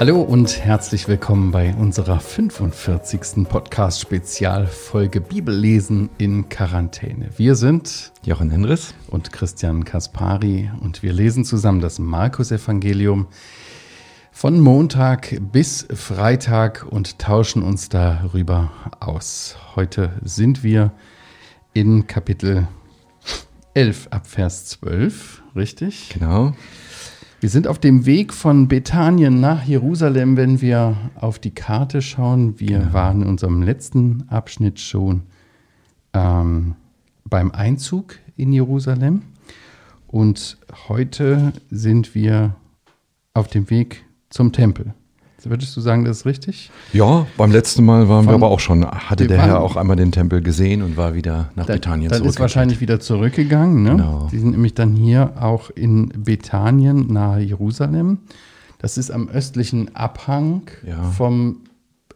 Hallo und herzlich willkommen bei unserer 45. Podcast-Spezialfolge Bibellesen in Quarantäne. Wir sind Jochen Henris und Christian Kaspari und wir lesen zusammen das Markus-Evangelium von Montag bis Freitag und tauschen uns darüber aus. Heute sind wir in Kapitel 11 ab Vers 12, richtig? Genau. Wir sind auf dem Weg von Bethanien nach Jerusalem, wenn wir auf die Karte schauen. Wir ja. waren in unserem letzten Abschnitt schon ähm, beim Einzug in Jerusalem. Und heute sind wir auf dem Weg zum Tempel. Würdest du sagen, das ist richtig? Ja, beim letzten Mal waren Von, wir aber auch schon, hatte der Herr auch einmal den Tempel gesehen und war wieder nach da, Bethanien zurück. Dann ist wahrscheinlich wieder zurückgegangen. Ne? Genau. Die sind nämlich dann hier auch in Bethanien nahe Jerusalem. Das ist am östlichen Abhang ja. vom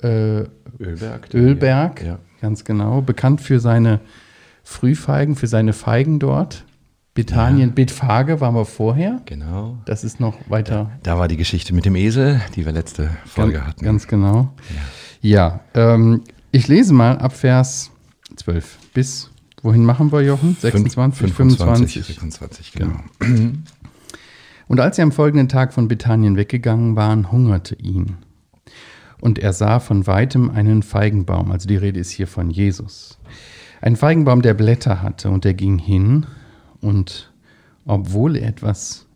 äh, Ölberg. Ölberg, ja. ganz genau. Bekannt für seine Frühfeigen, für seine Feigen dort. Bethanien, ja. Bethphage waren wir vorher. Genau. Das ist noch weiter. Da, da war die Geschichte mit dem Esel, die wir letzte Folge ganz, hatten. Ganz genau. Ja, ja ähm, ich lese mal ab Vers 12 bis, wohin machen wir, Jochen? 26, 25, 25, genau. genau. Und als sie am folgenden Tag von Bethanien weggegangen waren, hungerte ihn. Und er sah von weitem einen Feigenbaum, also die Rede ist hier von Jesus. Ein Feigenbaum, der Blätter hatte, und er ging hin und obwohl etwas,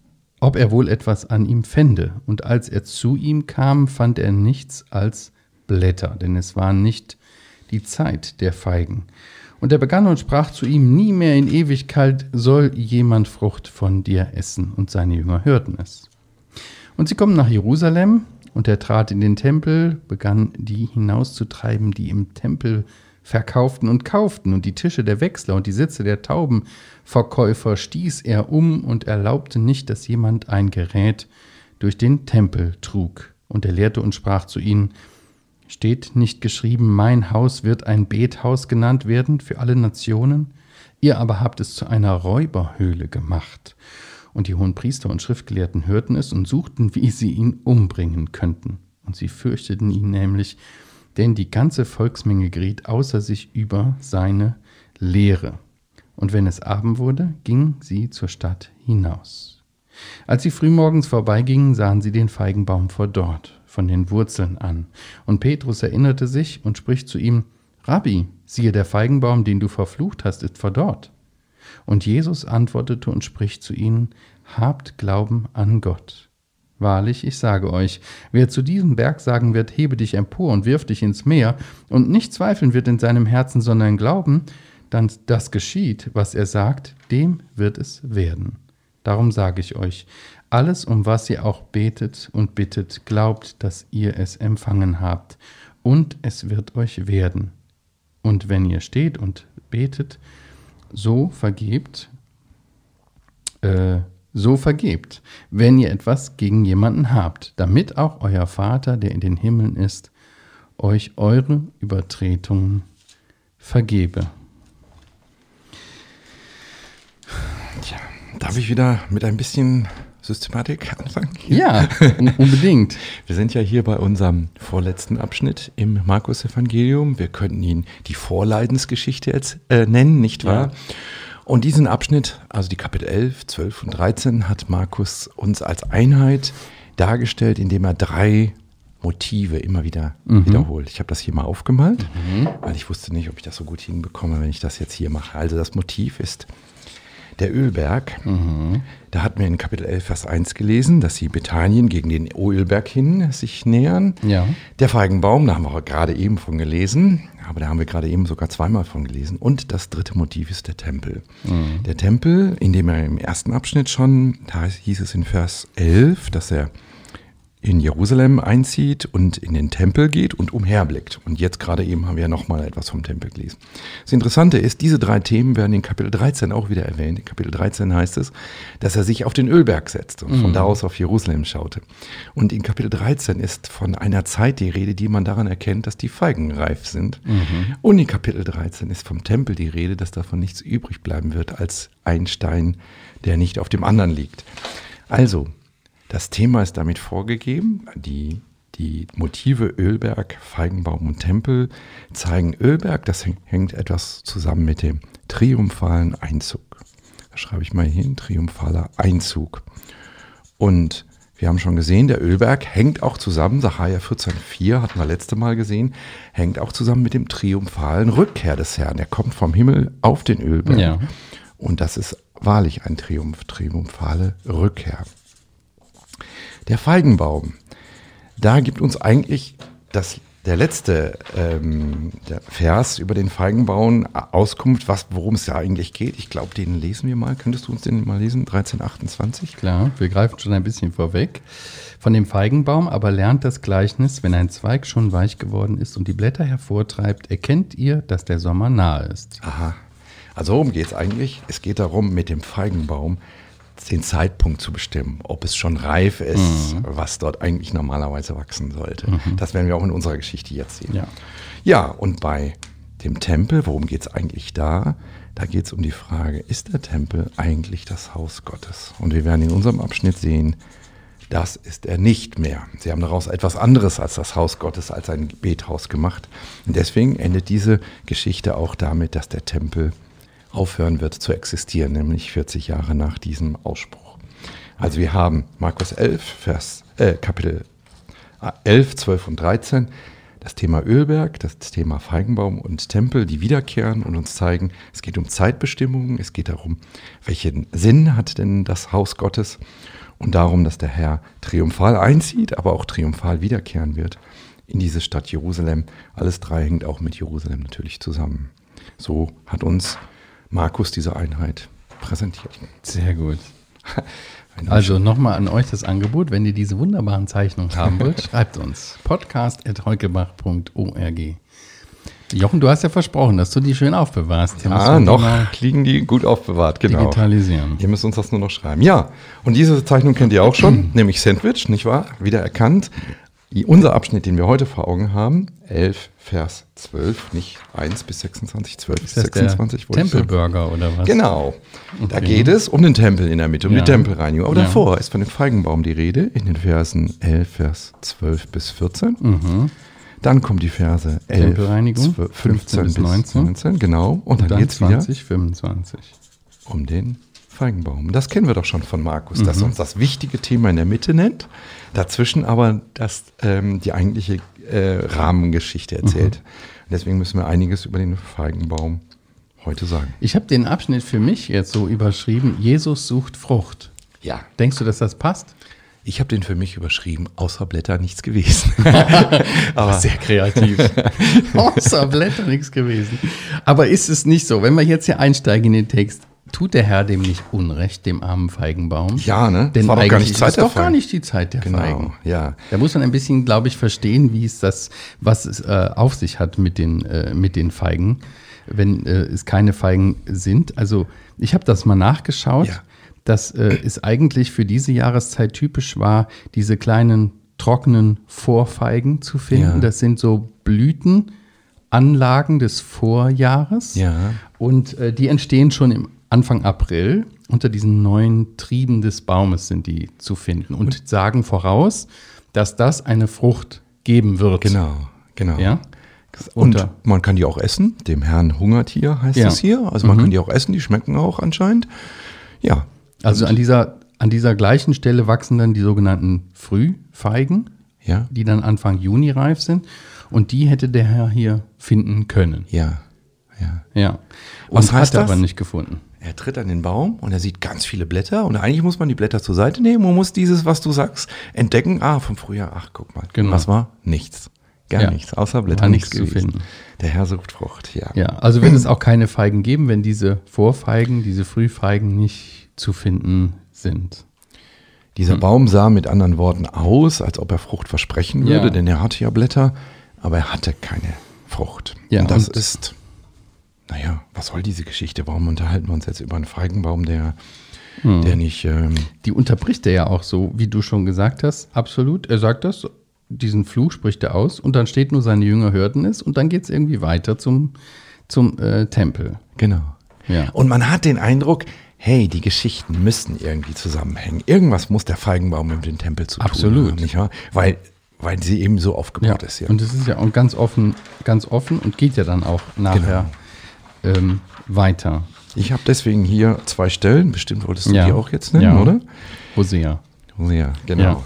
ob er wohl etwas an ihm fände. Und als er zu ihm kam, fand er nichts als Blätter, denn es war nicht die Zeit der Feigen. Und er begann und sprach zu ihm, nie mehr in Ewigkeit soll jemand Frucht von dir essen. Und seine Jünger hörten es. Und sie kommen nach Jerusalem, und er trat in den Tempel, begann die hinauszutreiben, die im Tempel verkauften und kauften, und die Tische der Wechsler und die Sitze der Taubenverkäufer stieß er um und erlaubte nicht, dass jemand ein Gerät durch den Tempel trug. Und er lehrte und sprach zu ihnen, Steht nicht geschrieben, mein Haus wird ein Bethaus genannt werden für alle Nationen? Ihr aber habt es zu einer Räuberhöhle gemacht. Und die hohen Priester und Schriftgelehrten hörten es und suchten, wie sie ihn umbringen könnten. Und sie fürchteten ihn nämlich, denn die ganze Volksmenge geriet außer sich über seine Lehre. Und wenn es Abend wurde, gingen sie zur Stadt hinaus. Als sie frühmorgens vorbeigingen, sahen sie den Feigenbaum vor dort, von den Wurzeln an. Und Petrus erinnerte sich und spricht zu ihm, Rabbi, siehe, der Feigenbaum, den du verflucht hast, ist vor dort. Und Jesus antwortete und spricht zu ihnen, Habt Glauben an Gott. Wahrlich, ich sage euch, wer zu diesem Berg sagen wird, hebe dich empor und wirf dich ins Meer, und nicht zweifeln wird in seinem Herzen, sondern glauben, dann das geschieht, was er sagt, dem wird es werden. Darum sage ich euch, alles, um was ihr auch betet und bittet, glaubt, dass ihr es empfangen habt, und es wird euch werden. Und wenn ihr steht und betet, so vergebt, äh, so vergebt, wenn ihr etwas gegen jemanden habt, damit auch euer Vater, der in den Himmeln ist, euch eure Übertretungen vergebe. Ja, darf ich wieder mit ein bisschen Systematik anfangen? Ja, unbedingt. Wir sind ja hier bei unserem vorletzten Abschnitt im Markus-Evangelium. Wir könnten ihn die Vorleidensgeschichte jetzt äh, nennen, nicht wahr? Ja. Und diesen Abschnitt, also die Kapitel 11, 12 und 13, hat Markus uns als Einheit dargestellt, indem er drei Motive immer wieder mhm. wiederholt. Ich habe das hier mal aufgemalt, mhm. weil ich wusste nicht, ob ich das so gut hinbekomme, wenn ich das jetzt hier mache. Also das Motiv ist der Ölberg. Mhm. Da hatten wir in Kapitel 11, Vers 1 gelesen, dass sie Bethanien gegen den Ölberg hin sich nähern. Ja. Der Feigenbaum, da haben wir gerade eben von gelesen, aber da haben wir gerade eben sogar zweimal von gelesen. Und das dritte Motiv ist der Tempel. Mhm. Der Tempel, in dem er im ersten Abschnitt schon, da hieß es in Vers 11, dass er in Jerusalem einzieht und in den Tempel geht und umherblickt. Und jetzt gerade eben haben wir ja nochmal etwas vom Tempel gelesen. Das Interessante ist, diese drei Themen werden in Kapitel 13 auch wieder erwähnt. In Kapitel 13 heißt es, dass er sich auf den Ölberg setzt und von mhm. da aus auf Jerusalem schaute. Und in Kapitel 13 ist von einer Zeit die Rede, die man daran erkennt, dass die Feigen reif sind. Mhm. Und in Kapitel 13 ist vom Tempel die Rede, dass davon nichts übrig bleiben wird als ein Stein, der nicht auf dem anderen liegt. Also, das Thema ist damit vorgegeben. Die, die Motive Ölberg, Feigenbaum und Tempel zeigen Ölberg. Das hängt etwas zusammen mit dem triumphalen Einzug. Da schreibe ich mal hin, triumphaler Einzug. Und wir haben schon gesehen, der Ölberg hängt auch zusammen, Sacharja 14,4 hatten wir letzte Mal gesehen, hängt auch zusammen mit dem triumphalen Rückkehr des Herrn. Er kommt vom Himmel auf den Ölberg. Ja. Und das ist wahrlich ein Triumph, triumphale Rückkehr. Der Feigenbaum, da gibt uns eigentlich das der letzte ähm, der Vers über den Feigenbaum Auskunft, was, worum es da eigentlich geht. Ich glaube, den lesen wir mal. Könntest du uns den mal lesen? 1328? Klar, wir greifen schon ein bisschen vorweg. Von dem Feigenbaum aber lernt das Gleichnis, wenn ein Zweig schon weich geworden ist und die Blätter hervortreibt, erkennt ihr, dass der Sommer nahe ist. Aha. Also worum geht es eigentlich? Es geht darum, mit dem Feigenbaum den Zeitpunkt zu bestimmen, ob es schon reif ist, mhm. was dort eigentlich normalerweise wachsen sollte. Mhm. Das werden wir auch in unserer Geschichte jetzt sehen. Ja, ja und bei dem Tempel, worum geht es eigentlich da? Da geht es um die Frage, ist der Tempel eigentlich das Haus Gottes? Und wir werden in unserem Abschnitt sehen, das ist er nicht mehr. Sie haben daraus etwas anderes als das Haus Gottes, als ein Bethaus gemacht. Und deswegen endet diese Geschichte auch damit, dass der Tempel aufhören wird zu existieren, nämlich 40 Jahre nach diesem Ausspruch. Also wir haben Markus 11, Vers, äh, Kapitel 11, 12 und 13, das Thema Ölberg, das Thema Feigenbaum und Tempel, die wiederkehren und uns zeigen, es geht um Zeitbestimmungen, es geht darum, welchen Sinn hat denn das Haus Gottes und darum, dass der Herr triumphal einzieht, aber auch triumphal wiederkehren wird in diese Stadt Jerusalem. Alles drei hängt auch mit Jerusalem natürlich zusammen. So hat uns Markus diese Einheit präsentiert. Sehr gut. Also nochmal an euch das Angebot, wenn ihr diese wunderbaren Zeichnungen haben wollt, schreibt uns podcast.heukebach.org. Jochen, du hast ja versprochen, dass du die schön aufbewahrst. Ja, noch liegen die gut aufbewahrt, genau. Digitalisieren. Ihr müsst uns das nur noch schreiben. Ja, und diese Zeichnung kennt ihr auch schon, nämlich Sandwich, nicht wahr? Wieder erkannt unser Abschnitt, den wir heute vor Augen haben, 11, Vers 12, nicht 1 bis 26, 12 bis 26. Tempelburger oder was? Genau. Okay. Da geht es um den Tempel in der Mitte, um ja. die Tempelreinigung. Aber ja. davor ist von dem Feigenbaum die Rede in den Versen 11, Vers 12 bis 14. Mhm. Dann kommen die Verse 11, 12, 15 bis 19. 19. Genau. Und, Und dann, dann geht es wieder 25. um den Feigenbaum. Das kennen wir doch schon von Markus, mhm. dass er uns das wichtige Thema in der Mitte nennt, dazwischen aber das, ähm, die eigentliche äh, Rahmengeschichte erzählt. Mhm. Deswegen müssen wir einiges über den Feigenbaum heute sagen. Ich habe den Abschnitt für mich jetzt so überschrieben, Jesus sucht Frucht. Ja. Denkst du, dass das passt? Ich habe den für mich überschrieben, außer Blätter nichts gewesen. Aber sehr kreativ. außer Blätter nichts gewesen. Aber ist es nicht so, wenn wir jetzt hier einsteigen in den Text, tut der Herr dem nicht Unrecht, dem armen Feigenbaum? Ja, ne? Denn war doch gar nicht Zeit ist doch gar nicht die Zeit der genau, Feigen. Ja. Da muss man ein bisschen, glaube ich, verstehen, wie es das, was es äh, auf sich hat mit den, äh, mit den Feigen, wenn äh, es keine Feigen sind. Also ich habe das mal nachgeschaut, ja. dass äh, es eigentlich für diese Jahreszeit typisch war, diese kleinen trockenen Vorfeigen zu finden. Ja. Das sind so Blütenanlagen des Vorjahres. Ja. Und äh, die entstehen schon im Anfang April. Unter diesen neuen Trieben des Baumes sind die zu finden und, und sagen voraus, dass das eine Frucht geben wird. Genau, genau. Ja? Und Unter. man kann die auch essen. Dem Herrn hungert hier, heißt ja. es hier. Also man mhm. kann die auch essen, die schmecken auch anscheinend. Ja. Also an dieser, an dieser gleichen Stelle wachsen dann die sogenannten Frühfeigen, ja. die dann Anfang Juni reif sind. Und die hätte der Herr hier finden können. Ja. Ja. ja. Und Was heißt hat er das? aber nicht gefunden. Er tritt an den Baum und er sieht ganz viele Blätter und eigentlich muss man die Blätter zur Seite nehmen und muss dieses, was du sagst, entdecken. Ah, vom Frühjahr, ach, guck mal. Genau. Was war? Nichts. Gar ja. nichts, außer Blätter. nichts zu finden. Der Herr sucht Frucht, ja. Ja, also wird es auch keine Feigen geben, wenn diese Vorfeigen, diese Frühfeigen nicht zu finden sind. Dieser hm. Baum sah mit anderen Worten aus, als ob er Frucht versprechen würde, ja. denn er hatte ja Blätter, aber er hatte keine Frucht. Ja, und das und ist naja, was soll diese Geschichte? Warum unterhalten wir uns jetzt über einen Feigenbaum, der, hm. der nicht. Ähm Die unterbricht er ja auch so, wie du schon gesagt hast, absolut. Er sagt das, diesen Fluch spricht er aus und dann steht nur, seine Jünger hörten es und dann geht es irgendwie weiter zum, zum äh, Tempel. Genau. Ja. Und man hat den Eindruck, hey, die Geschichten müssten irgendwie zusammenhängen. Irgendwas muss der Feigenbaum mit dem Tempel zu Absolut. tun haben, wahr? Weil, weil sie eben so aufgebaut ist. Ja. Und es ist ja auch ganz offen, ganz offen und geht ja dann auch nachher ähm, weiter. Ich habe deswegen hier zwei Stellen, bestimmt wolltest du Ja. die auch jetzt nennen, Ja. oder? Hosea. Ja, genau. Ja.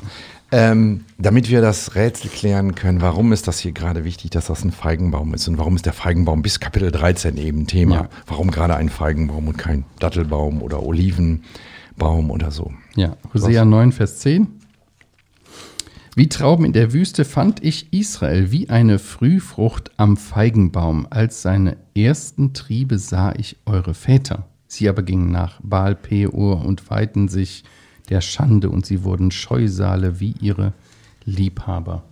Ähm, damit wir das Rätsel klären können, warum ist das hier gerade wichtig, dass das ein Feigenbaum ist und warum ist der Feigenbaum bis Kapitel 13 eben Thema? Ja. Warum gerade ein Feigenbaum und kein Dattelbaum oder Olivenbaum oder so? Ja, Hosea 9, Vers 10. Wie Trauben in der Wüste fand ich Israel wie eine Frühfrucht am Feigenbaum. Als seine ersten Triebe sah ich eure Väter. Sie aber gingen nach Baal Peor und weihten sich der Schande und sie wurden Scheusale wie ihre Liebhaber.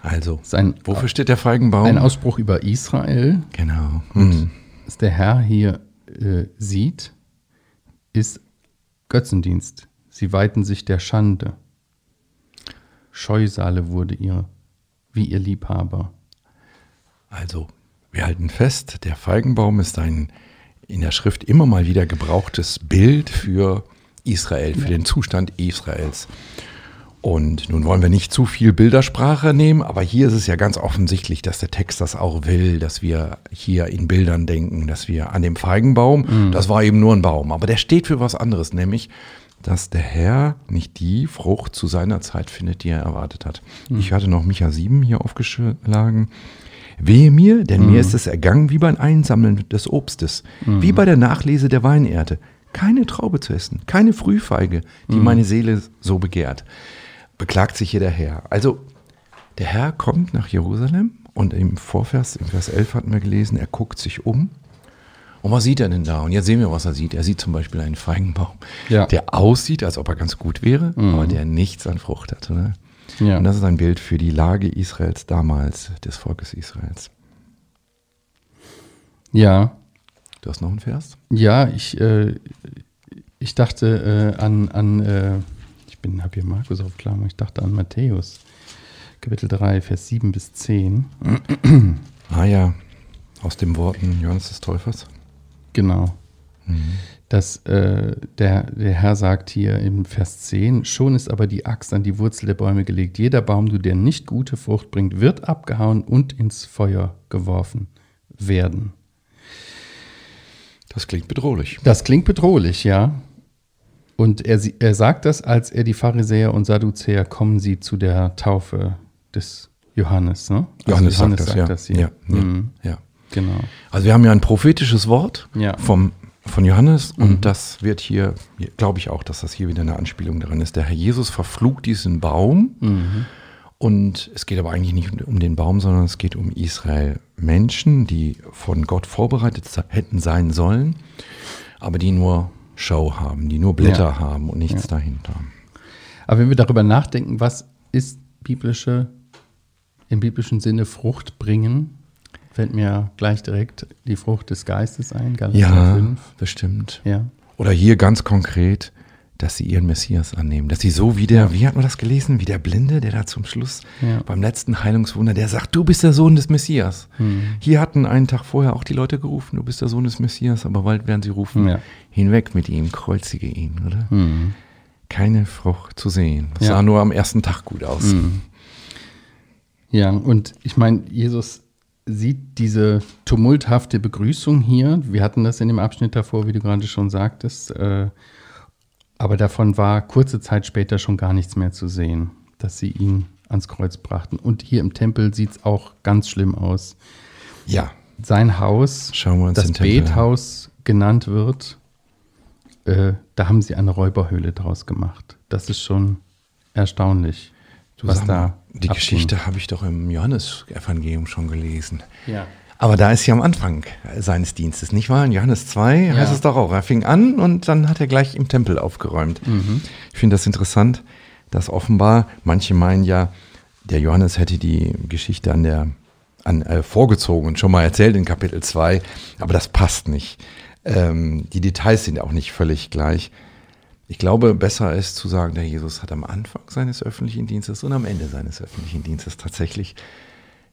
Also, ein, wofür steht der Feigenbaum? ein Ausspruch über Israel, genau. Hm. was der Herr hier äh, sieht, ist Götzendienst. Sie weihten sich der Schande. Scheusale wurde ihr, wie ihr Liebhaber. Also, wir halten fest, der Feigenbaum ist ein in der Schrift immer mal wieder gebrauchtes Bild für Israel, für den Zustand Israels. Und nun wollen wir nicht zu viel Bildersprache nehmen, aber hier ist es ja ganz offensichtlich, dass der Text das auch will, dass wir hier in Bildern denken, dass wir an dem Feigenbaum, das war eben nur ein Baum, aber der steht für was anderes, nämlich, dass der Herr nicht die Frucht zu seiner Zeit findet, die er erwartet hat. Ich hatte noch Micha 7 hier aufgeschlagen. Wehe mir, denn mir ist es ergangen wie beim Einsammeln des Obstes, wie bei der Nachlese der Weinernte. Keine Traube zu essen, keine Frühfeige, die meine Seele so begehrt. Beklagt sich hier der Herr. Also, der Herr kommt nach Jerusalem und im Vorvers, im Vers 11 hatten wir gelesen, er guckt sich um. Und was sieht er denn da? Und jetzt sehen wir, was er sieht. Er sieht zum Beispiel einen Feigenbaum, Ja. der aussieht, als ob er ganz gut wäre, aber der nichts an Frucht hat. Oder? Ja. Und das ist ein Bild für die Lage Israels damals, des Volkes Israels. Ja, Du hast noch einen Vers? ja, ich, äh, ich dachte äh, an, an äh, ich bin, habe hier Markus auf Klammer, ich dachte an Matthäus, Kapitel 3, Vers 7 bis 10. Ah ja, aus den Worten Johannes des Täufers. Genau. Dass äh, der, der Herr sagt hier im Vers 10, schon ist aber die Axt an die Wurzel der Bäume gelegt. Jeder Baum, du der nicht gute Frucht bringt, wird abgehauen und ins Feuer geworfen werden. Das klingt bedrohlich. Das klingt bedrohlich, ja. Und er, er sagt das, als er die Pharisäer und Sadduzäer kommen sie zu der Taufe des Johannes. Ne? Also Johannes, sagt das, ja. hier. Ja, ja, Mhm, ja. Genau. Also wir haben ja ein prophetisches Wort Ja. vom, von Johannes und das wird hier, glaube ich auch, dass das hier wieder eine Anspielung daran ist. Der Herr Jesus verflucht diesen Baum und es geht aber eigentlich nicht um, den Baum, sondern es geht um Israel. Menschen, die von Gott vorbereitet hätten sein sollen, aber die nur Show haben, die nur Blätter Ja. haben und nichts dahinter. Aber wenn wir darüber nachdenken, was ist biblische, im biblischen Sinne Frucht bringen, fällt mir gleich direkt die Frucht des Geistes ein, Galater Ja, 5. bestimmt. Ja. Oder hier ganz konkret, dass sie ihren Messias annehmen. Dass sie so wie der, wie hat man das gelesen, wie der Blinde, der da zum Schluss Ja. beim letzten Heilungswunder, der sagt, du bist der Sohn des Messias. Hm. Hier hatten einen Tag vorher auch die Leute gerufen, du bist der Sohn des Messias, aber bald werden sie rufen, Ja. hinweg mit ihm, kreuzige ihn, oder? Hm. Keine Frucht zu sehen. Das Ja. sah nur am ersten Tag gut aus. Hm. Ja, und ich meine, Jesus sieht diese tumulthafte Begrüßung hier. Wir hatten das in dem Abschnitt davor, wie du gerade schon sagtest. Äh, aber davon war kurze Zeit später schon gar nichts mehr zu sehen, dass sie ihn ans Kreuz brachten. Und hier im Tempel sieht es auch ganz schlimm aus. Ja, Sein Haus, das. Bethaus genannt wird, äh, da haben sie eine Räuberhöhle draus gemacht. Das ist schon erstaunlich, du was da die abging. Geschichte habe ich doch im Johannesevangelium schon gelesen. Ja. Aber da ist ja am Anfang seines Dienstes, nicht wahr? In Johannes 2 heißt es doch auch. Er fing an und dann hat er gleich im Tempel aufgeräumt. Ich finde das interessant, dass offenbar, manche meinen ja, der Johannes hätte die Geschichte an der, an, äh, vorgezogen und schon mal erzählt in Kapitel 2, aber das passt nicht. Ähm, die Details sind auch nicht völlig gleich. Ich glaube, besser ist zu sagen, der Jesus hat am Anfang seines öffentlichen Dienstes und am Ende seines öffentlichen Dienstes tatsächlich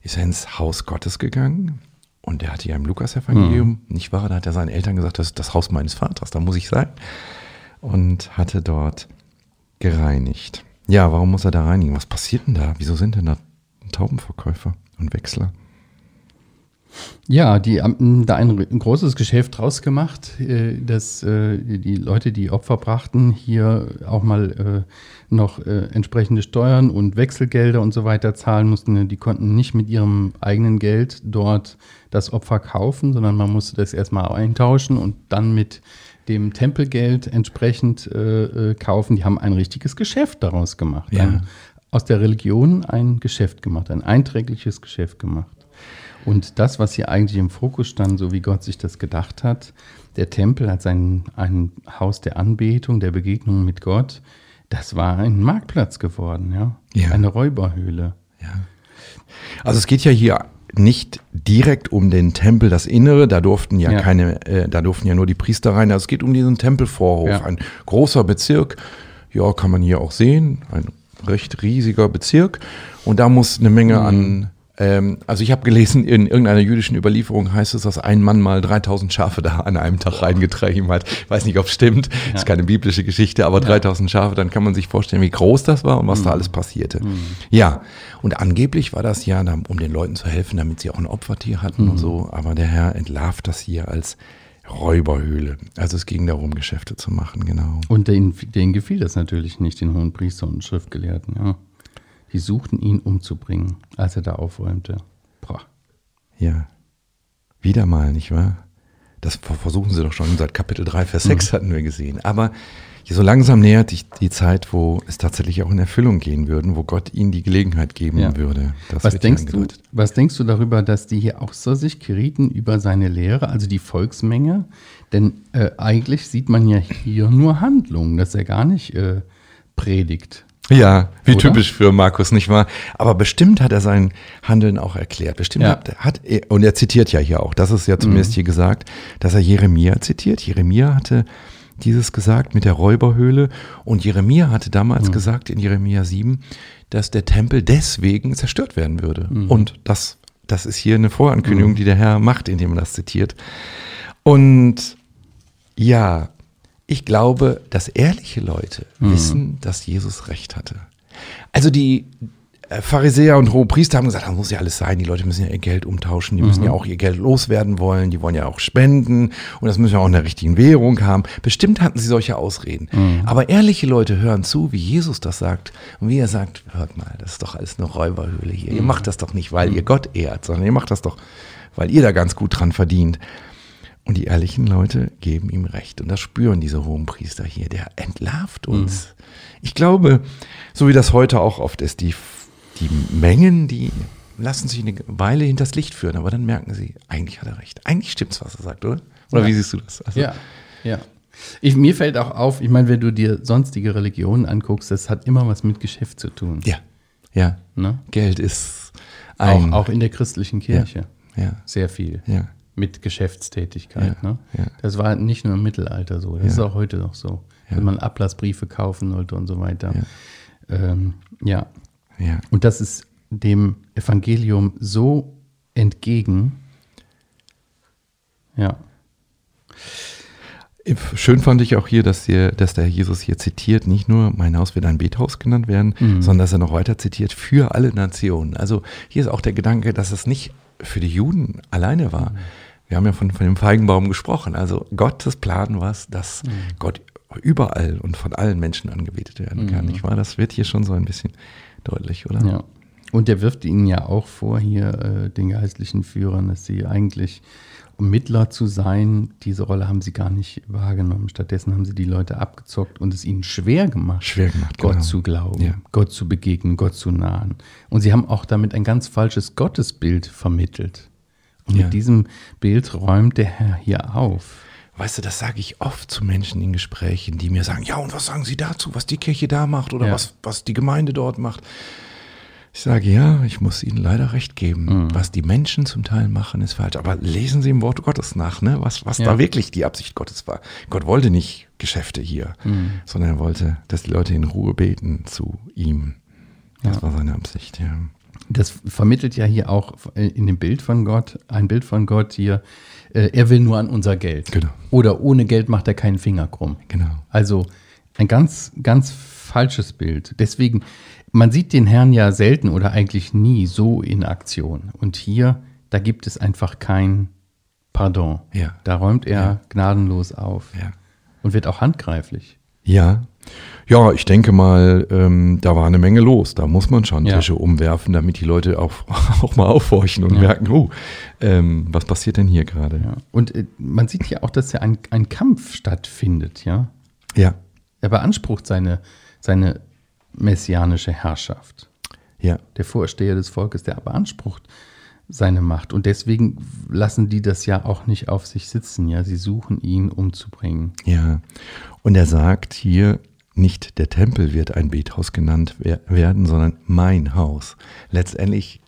ist er ins Haus Gottes gegangen Und der hatte ja im Lukas-Evangelium, nicht wahr? Da hat er seinen Eltern gesagt, das ist das Haus meines Vaters, da muss ich sein. Und hatte dort gereinigt. Ja, warum muss er da reinigen? Was passiert denn da? Wieso sind denn da Taubenverkäufer und Wechsler? Ja, die haben da ein, ein großes Geschäft draus gemacht, äh, dass äh, die Leute, die Opfer brachten, hier auch mal äh, noch entsprechende Steuern und Wechselgelder und so weiter zahlen mussten. Die konnten nicht mit ihrem eigenen Geld dort das Opfer kaufen, sondern man musste das erstmal eintauschen und dann mit dem Tempelgeld entsprechend kaufen. Die haben ein richtiges Geschäft daraus gemacht. Ja. Ein, aus der Religion ein Geschäft gemacht, ein einträgliches Geschäft gemacht. Und das, was hier eigentlich im Fokus stand, so wie Gott sich das gedacht hat, der Tempel als ein, ein Haus der Anbetung, der Begegnung mit Gott, das war ein Marktplatz geworden, ja. Ja. Eine Räuberhöhle. Ja. Also es geht ja hier nicht direkt um den Tempel, das Innere, da durften ja, Ja. keine, äh, da durften ja nur die Priester rein. Also es geht um diesen Tempelvorhof, Ja. ein großer Bezirk. Ja, kann man hier auch sehen, ein recht riesiger Bezirk. Und da muss eine Menge an, ähm, also ich habe gelesen, in irgendeiner jüdischen Überlieferung heißt es, dass ein Mann mal 3000 Schafe da an einem Tag reingetragen hat. Ich weiß nicht, ob es stimmt, ist keine biblische Geschichte, aber 3000 Schafe, dann kann man sich vorstellen, wie groß das war und was da alles passierte. Ja, und angeblich war das ja, um den Leuten zu helfen, damit sie auch ein Opfertier hatten und so, aber der Herr entlarvt das hier als Räuberhöhle. Also es ging darum, Geschäfte zu machen, genau. Und denen, denen gefiel das natürlich nicht, den hohen Priester und Schriftgelehrten, ja. Die suchten ihn umzubringen, als er da aufräumte. Boah. Ja. Wieder mal, nicht wahr? Das ver- versuchen sie doch schon seit Kapitel 3, Vers 6 hatten wir gesehen. Aber so langsam nähert sich die Zeit, wo es tatsächlich auch in Erfüllung gehen würden, wo Gott ihnen die Gelegenheit geben Ja. würde. Was denkst, du, was denkst du darüber, dass die hier außer sich gerieten über seine Lehre, also die Volksmenge? Denn äh, eigentlich sieht man ja hier nur Handlungen, dass er gar nicht äh, predigt. Ja, wie Oder? typisch für Markus, nicht wahr? Aber bestimmt hat er sein Handeln auch erklärt. Bestimmt Ja. hat, hat er, und er zitiert ja hier auch, das ist ja zumindest hier gesagt, dass er Jeremia zitiert. Jeremia hatte dieses gesagt mit der Räuberhöhle und Jeremia hatte damals gesagt in Jeremia 7, dass der Tempel deswegen zerstört werden würde. Und das, das ist hier eine Vorankündigung, die der Herr macht, indem er das zitiert. Und ja, ich glaube, dass ehrliche Leute wissen, dass Jesus recht hatte. Also die äh, Pharisäer und Hohepriester haben gesagt, das muss ja alles sein, die Leute müssen ja ihr Geld umtauschen, die müssen ja auch ihr Geld loswerden wollen, die wollen ja auch spenden und das müssen ja auch in der richtigen Währung haben. Bestimmt hatten sie solche Ausreden. Aber ehrliche Leute hören zu, wie Jesus das sagt und wie er sagt, hört mal, das ist doch alles eine Räuberhöhle hier. Ihr macht das doch nicht, weil ihr Gott ehrt, sondern ihr macht das doch, weil ihr da ganz gut dran verdient. Und die ehrlichen Leute geben ihm recht. Und das spüren diese hohen Priester hier. Der entlarvt uns. Ich glaube, so wie das heute auch oft ist, die, die Mengen, die lassen sich eine Weile hinters Licht führen, aber dann merken sie, eigentlich hat er recht. Eigentlich stimmt's, was er sagt, oder? Oder Ja. wie siehst du das? Also, Ja, ja. Ich, mir fällt auch auf, ich meine, wenn du dir sonstige Religionen anguckst, das hat immer was mit Geschäft zu tun. Ja. Ja. Ne? Geld ist Auch, ein. auch in der christlichen Kirche. Ja. Sehr viel. Ja. Mit Geschäftstätigkeit. Ja, Ne? ja. Das war nicht nur im Mittelalter so, das ist auch heute noch so. Wenn man Ablassbriefe kaufen wollte und so weiter. Ja. Ähm, ja. Ja. Und das ist dem Evangelium so entgegen. Ja. Schön fand ich auch hier, dass, hier, dass der Jesus hier zitiert, nicht nur mein Haus wird ein Bethaus genannt werden, sondern dass er noch weiter zitiert für alle Nationen. Also hier ist auch der Gedanke, dass es nicht für die Juden alleine war. Wir haben ja von, von dem Feigenbaum gesprochen. Also Gottes Plan war es, dass Gott überall und von allen Menschen angebetet werden kann. Nicht wahr? Das wird hier schon so ein bisschen deutlich, oder? Ja. Und der wirft ihnen ja auch vor, hier äh, den geistlichen Führern, dass sie eigentlich, um Mittler zu sein, diese Rolle haben sie gar nicht wahrgenommen. Stattdessen haben sie die Leute abgezockt und es ihnen schwer gemacht, Schwer gemacht, Gott genau. zu glauben, Ja. Gott zu begegnen, Gott zu nahen. Und sie haben auch damit ein ganz falsches Gottesbild vermittelt. Und Ja. mit diesem Bild räumt der Herr hier auf. Weißt du, das sage ich oft zu Menschen in Gesprächen, die mir sagen, ja, und was sagen Sie dazu, was die Kirche da macht oder Ja. was, was die Gemeinde dort macht? Ich sage, ja, ich muss Ihnen leider recht geben. Mhm. Was die Menschen zum Teil machen, ist falsch. Aber lesen Sie im Wort Gottes nach, ne? was, was Ja. da wirklich die Absicht Gottes war. Gott wollte nicht Geschäfte hier, Mhm. sondern er wollte, dass die Leute in Ruhe beten zu ihm. Das war seine Absicht, ja. Das vermittelt ja hier auch in dem Bild von Gott, ein Bild von Gott hier, äh, er will nur an unser Geld. Genau. Oder ohne Geld macht er keinen Finger krumm. Genau. Also ein ganz, ganz falsches Bild. Deswegen, man sieht den Herrn ja selten oder eigentlich nie so in Aktion. Und hier, da gibt es einfach kein Pardon. Ja. Da räumt er Ja. gnadenlos auf Ja. und wird auch handgreiflich. Ja. Ja, ich denke mal, ähm, da war eine Menge los. Da muss man schon Ja. Tische umwerfen, damit die Leute auch, auch mal aufhorchen und Ja. merken, oh, ähm, was passiert denn hier gerade? Ja. Und äh, man sieht ja auch, dass ja ein, ein Kampf stattfindet, ja. Ja, Er beansprucht seine, seine messianische Herrschaft. ja, Der Vorsteher des Volkes, der beansprucht seine Macht. Und deswegen lassen die das ja auch nicht auf sich sitzen, ja. Sie suchen ihn umzubringen. ja. Und er sagt hier, nicht der Tempel wird ein Bethaus genannt wer- werden, sondern mein Haus. Letztendlich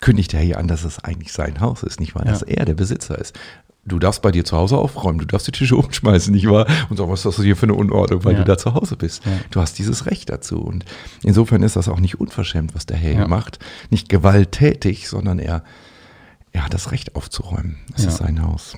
kündigt er hier an, dass es eigentlich sein Haus ist, nicht wahr? Dass Ja. er der Besitzer ist. Du darfst bei dir zu Hause aufräumen, du darfst die Tische umschmeißen, nicht wahr? Und sagen, was ist das hier für eine Unordnung, weil Ja. du da zu Hause bist. Ja. Du hast dieses Recht dazu. Und insofern ist das auch nicht unverschämt, was der Herr macht. Nicht gewalttätig, sondern er, er hat das Recht aufzuräumen. Es ist sein Haus.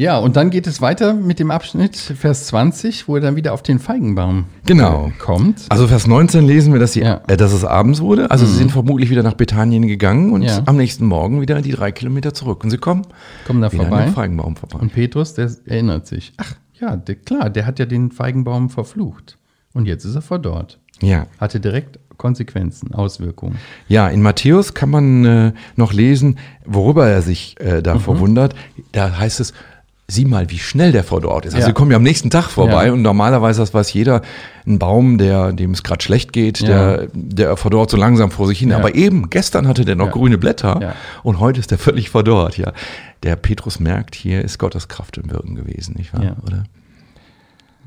Ja, und dann geht es weiter mit dem Abschnitt, Vers 20, wo er dann wieder auf den Feigenbaum Genau. äh, kommt. Also Vers 19 lesen wir, dass, sie, Ja. äh, dass es abends wurde. Also sie sind vermutlich wieder nach Bethanien gegangen und Ja. am nächsten Morgen wieder die drei Kilometer zurück. Und sie kommen Kommen da an vorbei. dem Feigenbaum vorbei. Und Petrus, der erinnert sich. Ach ja, der, klar, der hat ja den Feigenbaum verflucht. Und jetzt ist er verdorrt. ja. Hatte direkt Konsequenzen, Auswirkungen. ja, in Matthäus kann man äh, noch lesen, worüber er sich äh, da verwundert. Da heißt es, sieh mal, wie schnell der verdorrt ist. Also Ja. sie kommen ja am nächsten Tag vorbei Ja. und normalerweise, das weiß jeder, ein Baum, der, dem es gerade schlecht geht, Ja. der, der verdorrt so langsam vor sich hin. Aber eben, gestern hatte der noch grüne Blätter und heute ist der völlig verdorrt. Ja. Der Petrus merkt, hier ist Gottes Kraft im Wirken gewesen, nicht wahr? Ja. Oder?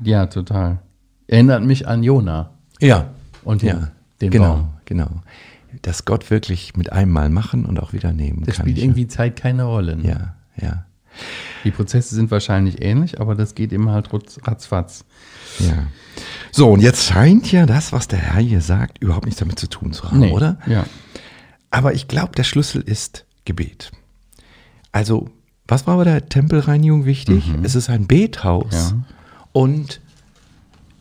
Ja, total. Erinnert mich an Jona Ja. und den, Ja, den genau, Baum. genau. Dass Gott wirklich mit einem Mal machen und auch wieder nehmen Das kann. spielt ich- irgendwie Zeit keine Rolle. Ne? Ja, ja, Die Prozesse sind wahrscheinlich ähnlich, aber das geht immer halt ratzfatz. ja. So, und jetzt scheint ja das, was der Herr hier sagt, überhaupt nichts damit zu tun zu haben, oder? Ja. Aber ich glaube, der Schlüssel ist Gebet. Also, was war bei der Tempelreinigung wichtig? Es ist ein Bethaus Mhm. Ja. und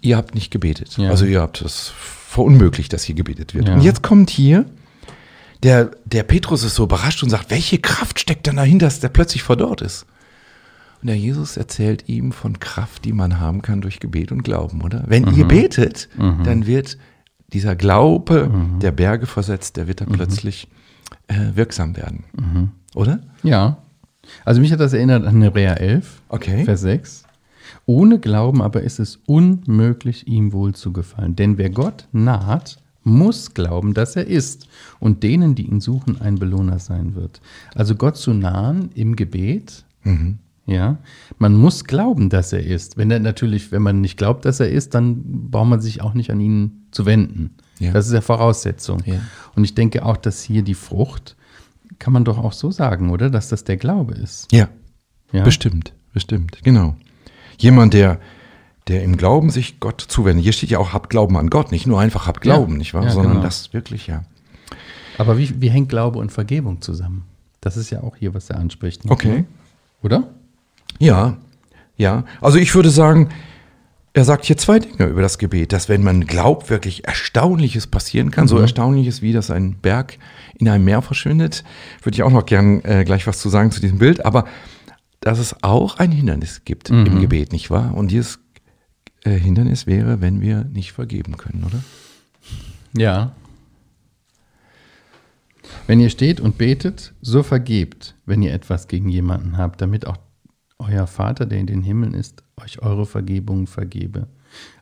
ihr habt nicht gebetet. Ja. Also ihr habt es verunmöglicht, dass hier gebetet wird. Ja. Und jetzt kommt hier, der, der Petrus ist so überrascht und sagt, welche Kraft steckt denn dahinter, dass der plötzlich verdorrt ist? Und der Jesus erzählt ihm von Kraft, die man haben kann durch Gebet und Glauben, oder? Wenn Mhm. ihr betet, dann wird dieser Glaube der Berge versetzt, der wird dann plötzlich äh, wirksam werden. Oder? Ja. Also mich hat das erinnert an Hebräer 11, Okay. Vers 6. Ohne Glauben aber ist es unmöglich, ihm wohl zu gefallen. Denn wer Gott naht, muss glauben, dass er ist und denen, die ihn suchen, ein Belohner sein wird. Also Gott zu nahen im Gebet, Mhm. ja, man muss glauben, dass er ist. Wenn er natürlich, wenn man nicht glaubt, dass er ist, dann braucht man sich auch nicht an ihn zu wenden. Ja. Das ist ja Voraussetzung. Ja. Und ich denke auch, dass hier die Frucht, kann man doch auch so sagen, oder? Dass das der Glaube ist. Ja, Ja? bestimmt, bestimmt, genau. Jemand, der, der im Glauben sich Gott zuwendet. Hier steht ja auch, habt Glauben an Gott, nicht nur einfach habt Glauben, Ja, nicht wahr? ja, Sondern genau. das wirklich, ja. Aber wie, wie hängt Glaube und Vergebung zusammen? Das ist ja auch hier, was er anspricht. ne? Okay. Oder? Ja, ja. Also ich würde sagen, er sagt hier zwei Dinge über das Gebet, dass wenn man glaubt, wirklich Erstaunliches passieren kann, so Erstaunliches wie, dass ein Berg in einem Meer verschwindet, würde ich auch noch gern äh, gleich was zu sagen zu diesem Bild, aber dass es auch ein Hindernis gibt im Gebet, nicht wahr? Und dieses äh, Hindernis wäre, wenn wir nicht vergeben können, oder? Ja. Wenn ihr steht und betet, so vergebt, wenn ihr etwas gegen jemanden habt, damit auch euer Vater, der in den Himmeln ist, euch eure Vergebung vergebe.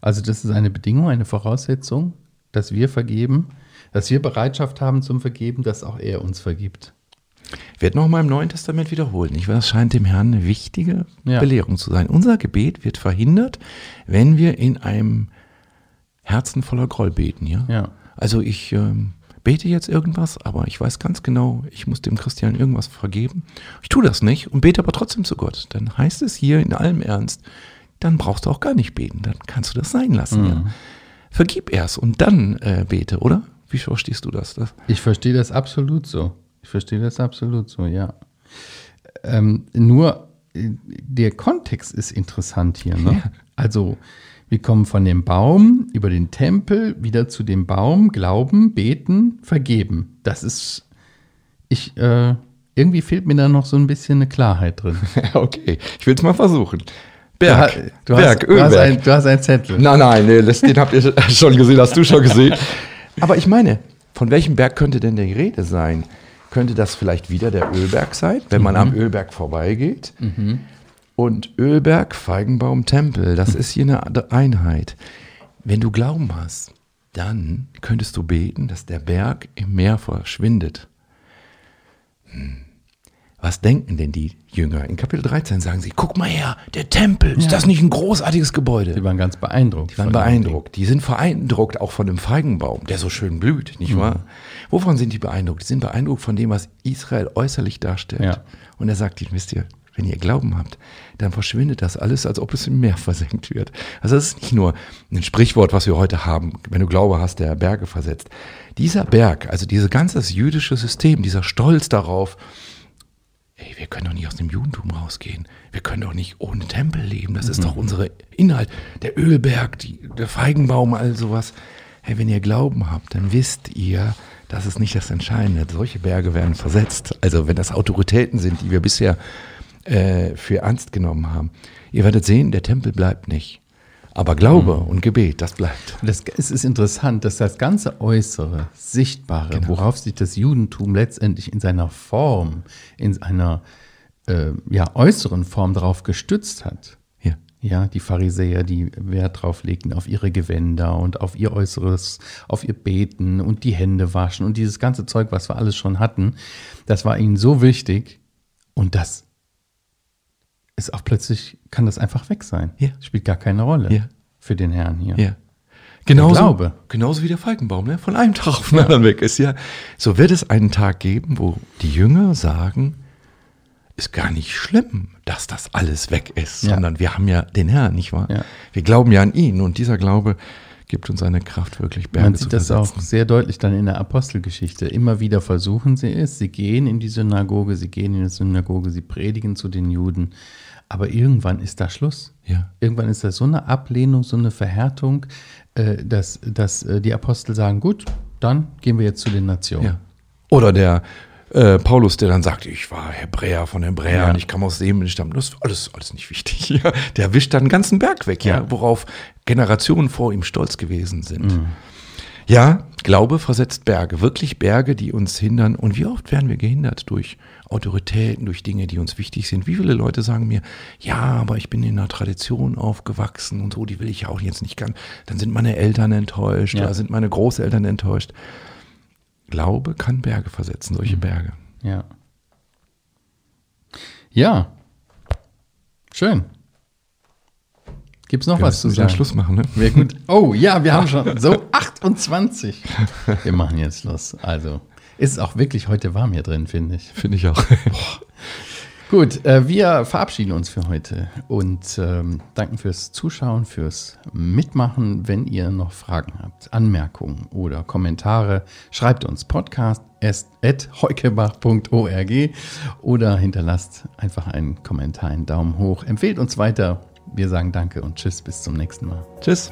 Also das ist eine Bedingung, eine Voraussetzung, dass wir vergeben, dass wir Bereitschaft haben zum Vergeben, dass auch er uns vergibt. Wird nochmal im Neuen Testament wiederholt, nicht wahr? Das scheint dem Herrn eine wichtige Ja. Belehrung zu sein. Unser Gebet wird verhindert, wenn wir in einem Herzen voller Groll beten, ja? Ja. Also ich ähm, bete jetzt irgendwas, aber ich weiß ganz genau, ich muss dem Christian irgendwas vergeben. Ich tue das nicht und bete aber trotzdem zu Gott. Dann heißt es hier in allem Ernst, dann brauchst du auch gar nicht beten, dann kannst du das sein lassen. Ja? Vergib erst und dann äh, bete, oder? Wie verstehst du das? das? Ich verstehe das absolut so. Ich verstehe das absolut so, ja. Ähm, nur der Kontext ist interessant hier. Ne? Ja. Also wir kommen von dem Baum über den Tempel wieder zu dem Baum, glauben, beten, vergeben. Das ist, ich, äh, irgendwie fehlt mir da noch so ein bisschen eine Klarheit drin. okay, ich will es mal versuchen. Berg, du, Berg, hast, du, hast ein, du hast einen Zettel. Nein, nein, nee, den habt ihr schon gesehen, hast du schon gesehen. Aber ich meine, von welchem Berg könnte denn die Rede sein? Könnte das vielleicht wieder der Ölberg sein, wenn man mhm. am Ölberg vorbeigeht? Mhm. Und Ölberg, Feigenbaum, Tempel, das ist hier eine Einheit. Wenn du Glauben hast, dann könntest du beten, dass der Berg im Meer verschwindet. Hm. Was denken denn die Jünger? In Kapitel 13 sagen sie, guck mal her, der Tempel, ist ja. das nicht ein großartiges Gebäude? Die waren ganz beeindruckt. Die waren beeindruckt. Die sind beeindruckt auch von dem Feigenbaum, der so schön blüht, nicht mhm. wahr? Wovon sind die beeindruckt? Die sind beeindruckt von dem, was Israel äußerlich darstellt. Ja. Und er sagt ihnen, wisst ihr, wenn ihr Glauben habt, dann verschwindet das alles, als ob es im Meer versenkt wird. Also das ist nicht nur ein Sprichwort, was wir heute haben, wenn du Glaube hast, der Berge versetzt. Dieser Berg, also dieses ganze jüdische System, dieser Stolz darauf, ey, wir können doch nicht aus dem Judentum rausgehen. Wir können doch nicht ohne Tempel leben. Das ist mhm. doch unser Inhalt. Der Ölberg, die, der Feigenbaum, all sowas. Hey, wenn ihr Glauben habt, dann wisst ihr, das ist nicht das Entscheidende. Solche Berge werden versetzt. Also wenn das Autoritäten sind, die wir bisher äh, für ernst genommen haben. Ihr werdet sehen, der Tempel bleibt nicht. Aber Glaube mhm. und Gebet, das bleibt. Das, es ist interessant, dass das ganze Äußere, Sichtbare, genau. worauf sich das Judentum letztendlich in seiner Form, in einer äh, ja, äußeren Form darauf gestützt hat. Ja. ja, die Pharisäer, die Wert drauf legten auf ihre Gewänder und auf ihr Äußeres, auf ihr Beten und die Hände waschen und dieses ganze Zeug, was wir alles schon hatten, das war ihnen so wichtig und das ist auch plötzlich, kann das einfach weg sein. Ja. Spielt gar keine Rolle ja. für den Herrn hier. Ja. Genauso, Glaube. genauso wie der Falkenbaum, ne? von einem Tag auf den anderen weg ist. Ja, so wird es einen Tag geben, wo die Jünger sagen, ist gar nicht schlimm, dass das alles weg ist, ja. sondern wir haben ja den Herrn, nicht wahr? Ja. Wir glauben ja an ihn und dieser Glaube gibt uns eine Kraft, wirklich Berge Man sieht das auch sehr deutlich dann in der Apostelgeschichte. Immer wieder versuchen sie es, sie gehen in die Synagoge, sie gehen in die Synagoge, sie predigen zu den Juden aber irgendwann ist da Schluss. Ja. Irgendwann ist da so eine Ablehnung, so eine Verhärtung, äh, dass, dass äh, die Apostel sagen, gut, dann gehen wir jetzt zu den Nationen. Ja. Oder der äh, Paulus, der dann sagt, ich war Hebräer von Hebräern, ja. ich kam aus dem Stamm, das ist alles, alles nicht wichtig. Ja. Der wischt dann einen ganzen Berg weg, ja. worauf Generationen vor ihm stolz gewesen sind. Mhm. Ja, Glaube versetzt Berge, wirklich Berge, die uns hindern. Und wie oft werden wir gehindert durch Autoritäten, durch Dinge, die uns wichtig sind? Wie viele Leute sagen mir, ja, aber ich bin in einer Tradition aufgewachsen und so, die will ich ja auch jetzt nicht ganz. Dann sind meine Eltern enttäuscht ja. oder sind meine Großeltern enttäuscht. Glaube kann Berge versetzen, solche mhm. Berge. Ja. Ja. Schön. Gibt es noch wir was zu sagen? Schluss machen, ne? Wäre gut. Oh ja, wir haben schon so 28. Wir machen jetzt Schluss. Also ist es auch wirklich heute warm hier drin, finde ich. Finde ich auch. Gut, äh, wir verabschieden uns für heute und ähm, danken fürs Zuschauen, fürs Mitmachen. Wenn ihr noch Fragen habt, Anmerkungen oder Kommentare, schreibt uns podcast.heukebach.org oder hinterlasst einfach einen Kommentar, einen Daumen hoch. Empfehlt uns weiter wir sagen Danke und Tschüss, bis zum nächsten Mal. Tschüss.